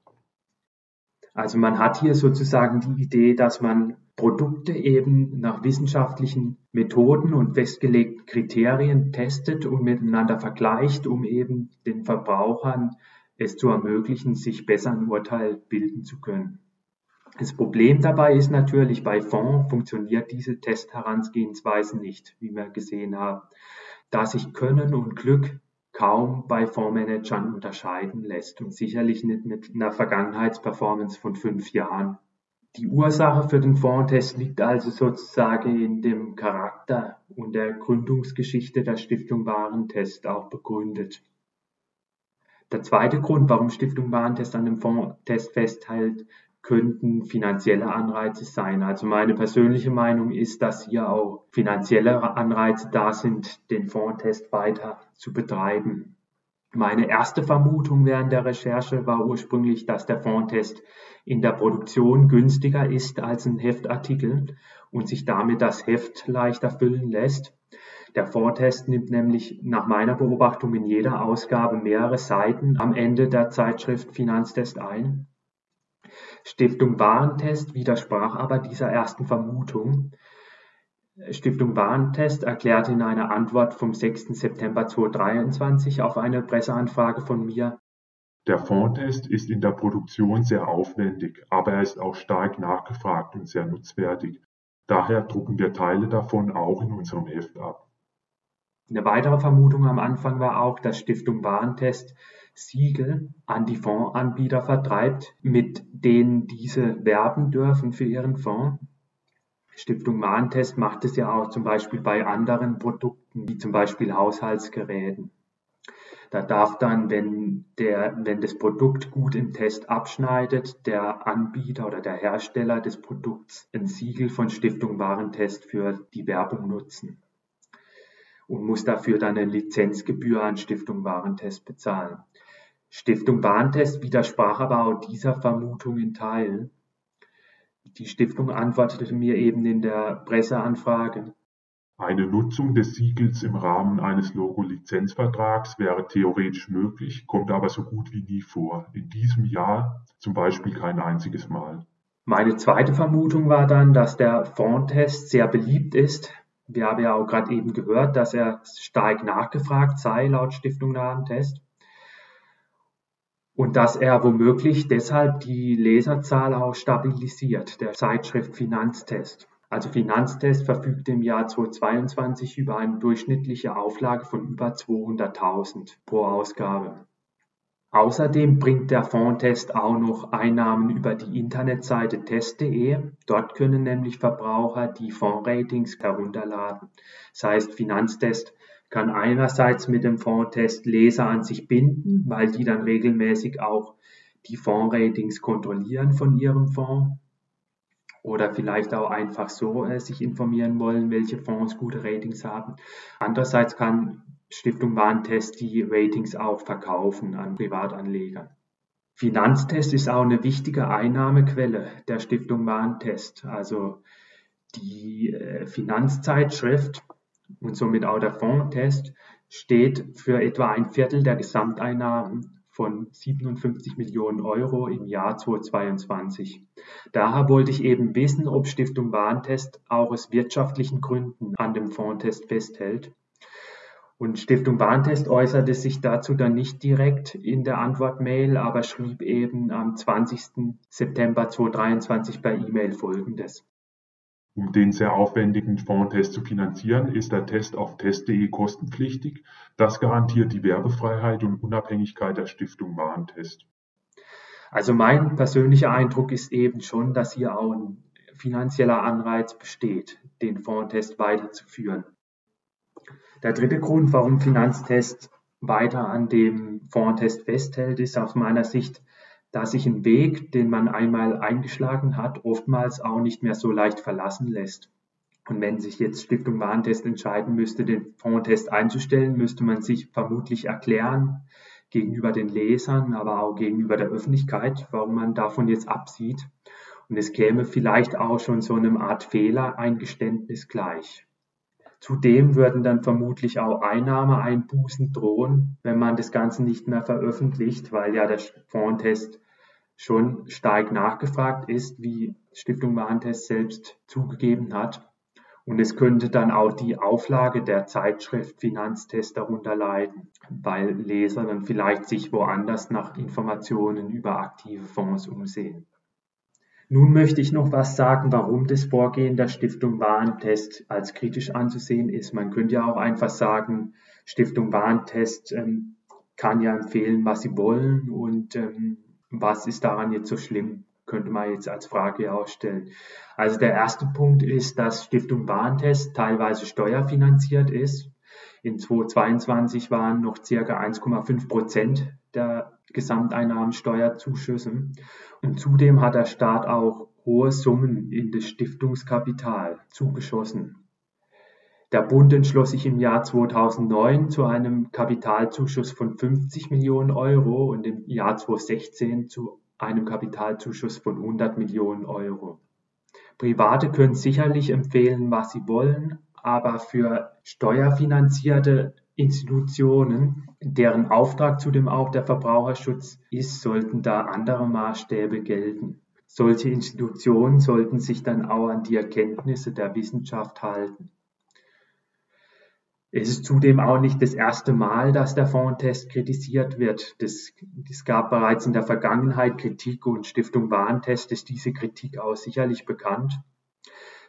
also man hat hier sozusagen die Idee, dass man Produkte eben nach wissenschaftlichen Methoden und festgelegten Kriterien testet und miteinander vergleicht, um eben den Verbrauchern es zu ermöglichen, sich besser ein Urteil bilden zu können. Das Problem dabei ist natürlich, bei Fonds funktioniert diese Testherangehensweise nicht, wie wir gesehen haben, da sich Können und Glück kaum bei Fondsmanagern unterscheiden lässt und sicherlich nicht mit einer Vergangenheitsperformance von fünf Jahren. Die Ursache für den Fondstest liegt also sozusagen in dem Charakter und der Gründungsgeschichte der Stiftung Warentest auch begründet. Der zweite Grund, warum Stiftung Warentest an dem Fondstest festhält, könnten finanzielle Anreize sein. Also meine persönliche Meinung ist, dass hier auch finanzielle Anreize da sind, den Fondtest weiter zu betreiben. Meine erste Vermutung während der Recherche war ursprünglich, dass der Fondtest in der Produktion günstiger ist als ein Heftartikel und sich damit das Heft leichter füllen lässt. Der Fondtest nimmt nämlich nach meiner Beobachtung in jeder Ausgabe mehrere Seiten am Ende der Zeitschrift Finanztest ein. Stiftung Warentest widersprach aber dieser ersten Vermutung. Stiftung Warentest erklärte in einer Antwort vom 6. September 2023 auf eine Presseanfrage von mir, der Fondtest ist in der Produktion sehr aufwendig, aber er ist auch stark nachgefragt und sehr nutzwertig. Daher drucken wir Teile davon auch in unserem Heft ab. Eine weitere Vermutung am Anfang war auch, dass Stiftung Warentest Siegel an die Fondsanbieter vertreibt, mit denen diese werben dürfen für ihren Fonds. Stiftung Warentest macht es ja auch zum Beispiel bei anderen Produkten, wie zum Beispiel Haushaltsgeräten. Da darf dann, wenn, der, wenn das Produkt gut im Test abschneidet, der Anbieter oder der Hersteller des Produkts ein Siegel von Stiftung Warentest für die Werbung nutzen und muss dafür dann eine Lizenzgebühr an Stiftung Warentest bezahlen. Stiftung Warentest widersprach aber auch dieser Vermutung in Teilen. Die Stiftung antwortete mir eben in der Presseanfrage. Eine Nutzung des Siegels im Rahmen eines Logo-Lizenzvertrags wäre theoretisch möglich, kommt aber so gut wie nie vor. In diesem Jahr zum Beispiel kein einziges Mal. Meine zweite Vermutung war dann, dass der Fondtest sehr beliebt ist wir haben ja auch gerade eben gehört, dass er stark nachgefragt sei laut Stiftung Test. Und dass er womöglich deshalb die Leserzahl auch stabilisiert, der Zeitschrift Finanztest. Also Finanztest verfügt im Jahr 2022 über eine durchschnittliche Auflage von über 200.000 pro Ausgabe. Außerdem bringt der Fondtest auch noch Einnahmen über die Internetseite test.de. Dort können nämlich Verbraucher die Fondsratings herunterladen. Das heißt, Finanztest kann einerseits mit dem Fondtest Leser an sich binden, weil die dann regelmäßig auch die Fondsratings kontrollieren von ihrem Fonds oder vielleicht auch einfach so äh, sich informieren wollen, welche Fonds gute Ratings haben. Andererseits kann Stiftung Warentest die Ratings auch verkaufen an Privatanleger. Finanztest ist auch eine wichtige Einnahmequelle der Stiftung Warentest. Also die äh, Finanzzeitschrift und somit auch der Fondtest steht für etwa ein Viertel der Gesamteinnahmen von 57 Millionen Euro im Jahr 2022. Daher wollte ich eben wissen, ob Stiftung Warentest auch aus wirtschaftlichen Gründen an dem Fondtest festhält und Stiftung Warntest äußerte sich dazu dann nicht direkt in der Antwortmail, aber schrieb eben am 20. September 2023 per E-Mail folgendes. Um den sehr aufwendigen Fondtest zu finanzieren, ist der Test auf test.de kostenpflichtig. Das garantiert die Werbefreiheit und Unabhängigkeit der Stiftung Warentest. Also mein persönlicher Eindruck ist eben schon, dass hier auch ein finanzieller Anreiz besteht, den Fondtest weiterzuführen. Der dritte Grund, warum Finanztest weiter an dem Fondtest festhält, ist aus meiner Sicht, dass sich ein Weg, den man einmal eingeschlagen hat, oftmals auch nicht mehr so leicht verlassen lässt. Und wenn sich jetzt Stiftung Warentest entscheiden müsste, den Fondtest einzustellen, müsste man sich vermutlich erklären gegenüber den Lesern, aber auch gegenüber der Öffentlichkeit, warum man davon jetzt absieht. Und es käme vielleicht auch schon so einem Art Fehlereingeständnis gleich. Zudem würden dann vermutlich auch Einnahmeeinbußen drohen, wenn man das Ganze nicht mehr veröffentlicht, weil ja der Fondtest schon stark nachgefragt ist, wie Stiftung Warentest selbst zugegeben hat. Und es könnte dann auch die Auflage der Zeitschrift Finanztest darunter leiden, weil Leser dann vielleicht sich woanders nach Informationen über aktive Fonds umsehen. Nun möchte ich noch was sagen, warum das Vorgehen der Stiftung Warentest als kritisch anzusehen ist. Man könnte ja auch einfach sagen, Stiftung Warentest ähm, kann ja empfehlen, was sie wollen und ähm, was ist daran jetzt so schlimm, könnte man jetzt als Frage ausstellen. Also der erste Punkt ist, dass Stiftung Warentest teilweise steuerfinanziert ist. In 2022 waren noch circa 1,5 Prozent der Gesamteinnahmen Steuerzuschüsse. Und zudem hat der Staat auch hohe Summen in das Stiftungskapital zugeschossen. Der Bund entschloss sich im Jahr 2009 zu einem Kapitalzuschuss von 50 Millionen Euro und im Jahr 2016 zu einem Kapitalzuschuss von 100 Millionen Euro. Private können sicherlich empfehlen, was sie wollen, aber für steuerfinanzierte Institutionen, deren Auftrag zudem auch der Verbraucherschutz ist, sollten da andere Maßstäbe gelten. Solche Institutionen sollten sich dann auch an die Erkenntnisse der Wissenschaft halten. Es ist zudem auch nicht das erste Mal, dass der Fondtest kritisiert wird. Es gab bereits in der Vergangenheit Kritik und Stiftung Warentest ist diese Kritik auch sicherlich bekannt.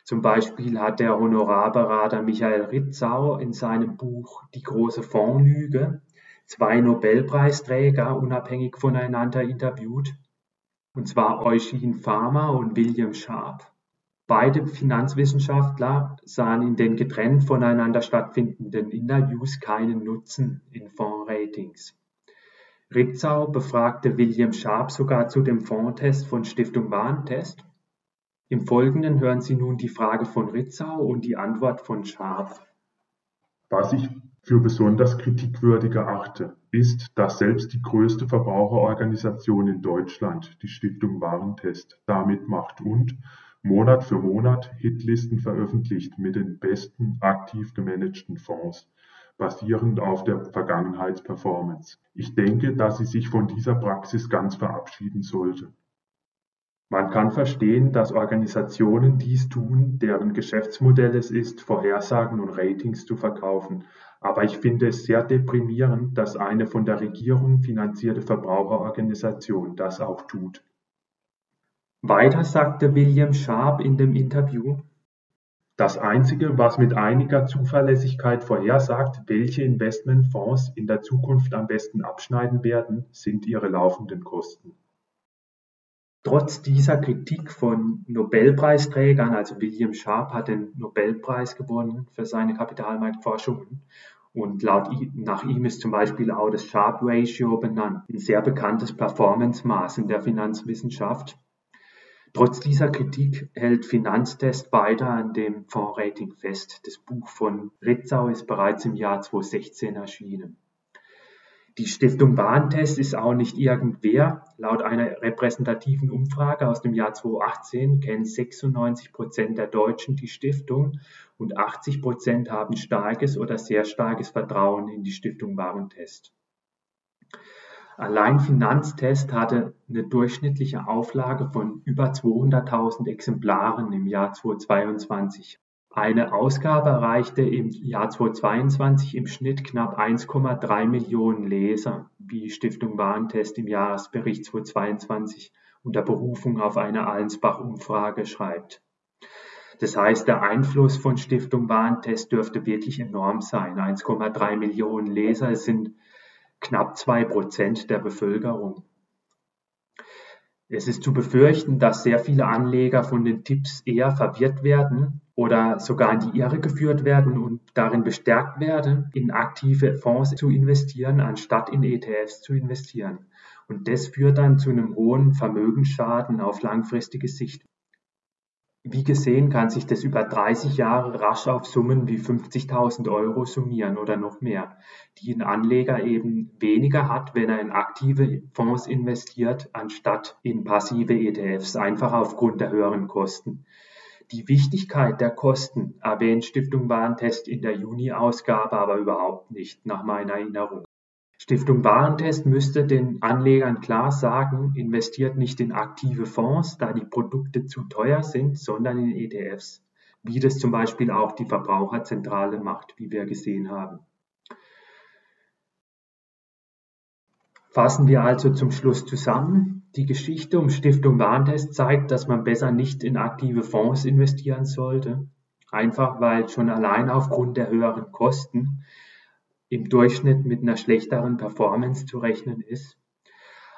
Zum Beispiel hat der Honorarberater Michael Ritzau in seinem Buch Die große Fondslüge zwei Nobelpreisträger unabhängig voneinander interviewt, und zwar Eugene Farmer und William Sharp. Beide Finanzwissenschaftler sahen in den getrennt voneinander stattfindenden Interviews keinen Nutzen in Fondsratings. Ritzau befragte William Sharp sogar zu dem Fondtest von Stiftung Warentest im Folgenden hören Sie nun die Frage von Ritzau und die Antwort von Scharf. Was ich für besonders kritikwürdig erachte, ist, dass selbst die größte Verbraucherorganisation in Deutschland, die Stiftung Warentest, damit macht und Monat für Monat Hitlisten veröffentlicht mit den besten aktiv gemanagten Fonds, basierend auf der Vergangenheitsperformance. Ich denke, dass sie sich von dieser Praxis ganz verabschieden sollte. Man kann verstehen, dass Organisationen dies tun, deren Geschäftsmodell es ist, Vorhersagen und Ratings zu verkaufen. Aber ich finde es sehr deprimierend, dass eine von der Regierung finanzierte Verbraucherorganisation das auch tut. Weiter sagte William Sharp in dem Interview, Das Einzige, was mit einiger Zuverlässigkeit vorhersagt, welche Investmentfonds in der Zukunft am besten abschneiden werden, sind ihre laufenden Kosten. Trotz dieser Kritik von Nobelpreisträgern, also William Sharp hat den Nobelpreis gewonnen für seine Kapitalmarktforschungen und laut nach ihm ist zum Beispiel auch das Sharp Ratio benannt, ein sehr bekanntes Performance-Maß in der Finanzwissenschaft. Trotz dieser Kritik hält Finanztest weiter an dem Fondsrating fest. Das Buch von Ritzau ist bereits im Jahr 2016 erschienen. Die Stiftung Warentest ist auch nicht irgendwer. Laut einer repräsentativen Umfrage aus dem Jahr 2018 kennen 96 Prozent der Deutschen die Stiftung und 80 Prozent haben starkes oder sehr starkes Vertrauen in die Stiftung Warentest. Allein Finanztest hatte eine durchschnittliche Auflage von über 200.000 Exemplaren im Jahr 2022. Eine Ausgabe erreichte im Jahr 2022 im Schnitt knapp 1,3 Millionen Leser, wie Stiftung Warentest im Jahresbericht 2022 unter Berufung auf eine Allensbach-Umfrage schreibt. Das heißt, der Einfluss von Stiftung Warentest dürfte wirklich enorm sein. 1,3 Millionen Leser sind knapp zwei Prozent der Bevölkerung. Es ist zu befürchten, dass sehr viele Anleger von den Tipps eher verwirrt werden oder sogar in die Irre geführt werden und darin bestärkt werden, in aktive Fonds zu investieren, anstatt in ETFs zu investieren. Und das führt dann zu einem hohen Vermögensschaden auf langfristige Sicht. Wie gesehen kann sich das über 30 Jahre rasch auf Summen wie 50.000 Euro summieren oder noch mehr, die ein Anleger eben weniger hat, wenn er in aktive Fonds investiert, anstatt in passive ETFs, einfach aufgrund der höheren Kosten. Die Wichtigkeit der Kosten erwähnt Stiftung Warentest in der Juni-Ausgabe aber überhaupt nicht, nach meiner Erinnerung. Stiftung Warentest müsste den Anlegern klar sagen, investiert nicht in aktive Fonds, da die Produkte zu teuer sind, sondern in ETFs, wie das zum Beispiel auch die Verbraucherzentrale macht, wie wir gesehen haben. Fassen wir also zum Schluss zusammen. Die Geschichte um Stiftung Warentest zeigt, dass man besser nicht in aktive Fonds investieren sollte, einfach weil schon allein aufgrund der höheren Kosten im Durchschnitt mit einer schlechteren Performance zu rechnen ist.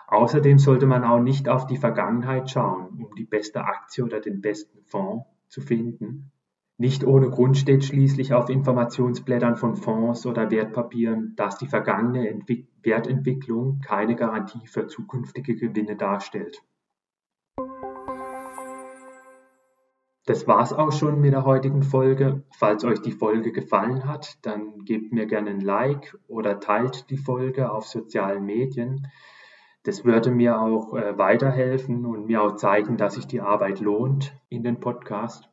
Außerdem sollte man auch nicht auf die Vergangenheit schauen, um die beste Aktie oder den besten Fonds zu finden. Nicht ohne Grund steht schließlich auf Informationsblättern von Fonds oder Wertpapieren, dass die vergangene Entwick Wertentwicklung keine Garantie für zukünftige Gewinne darstellt. Das war's auch schon mit der heutigen Folge. Falls euch die Folge gefallen hat, dann gebt mir gerne ein Like oder teilt die Folge auf sozialen Medien. Das würde mir auch äh, weiterhelfen und mir auch zeigen, dass sich die Arbeit lohnt in den Podcast.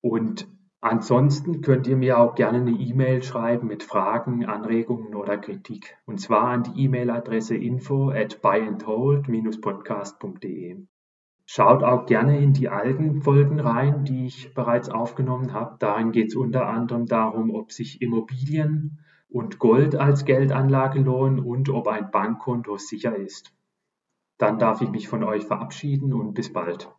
Und ansonsten könnt ihr mir auch gerne eine E-Mail schreiben mit Fragen, Anregungen oder Kritik. Und zwar an die E-Mail-Adresse info at buyandhold-podcast.de. Schaut auch gerne in die alten Folgen rein, die ich bereits aufgenommen habe. Darin geht es unter anderem darum, ob sich Immobilien und Gold als Geldanlage lohnen und ob ein Bankkonto sicher ist. Dann darf ich mich von euch verabschieden und bis bald.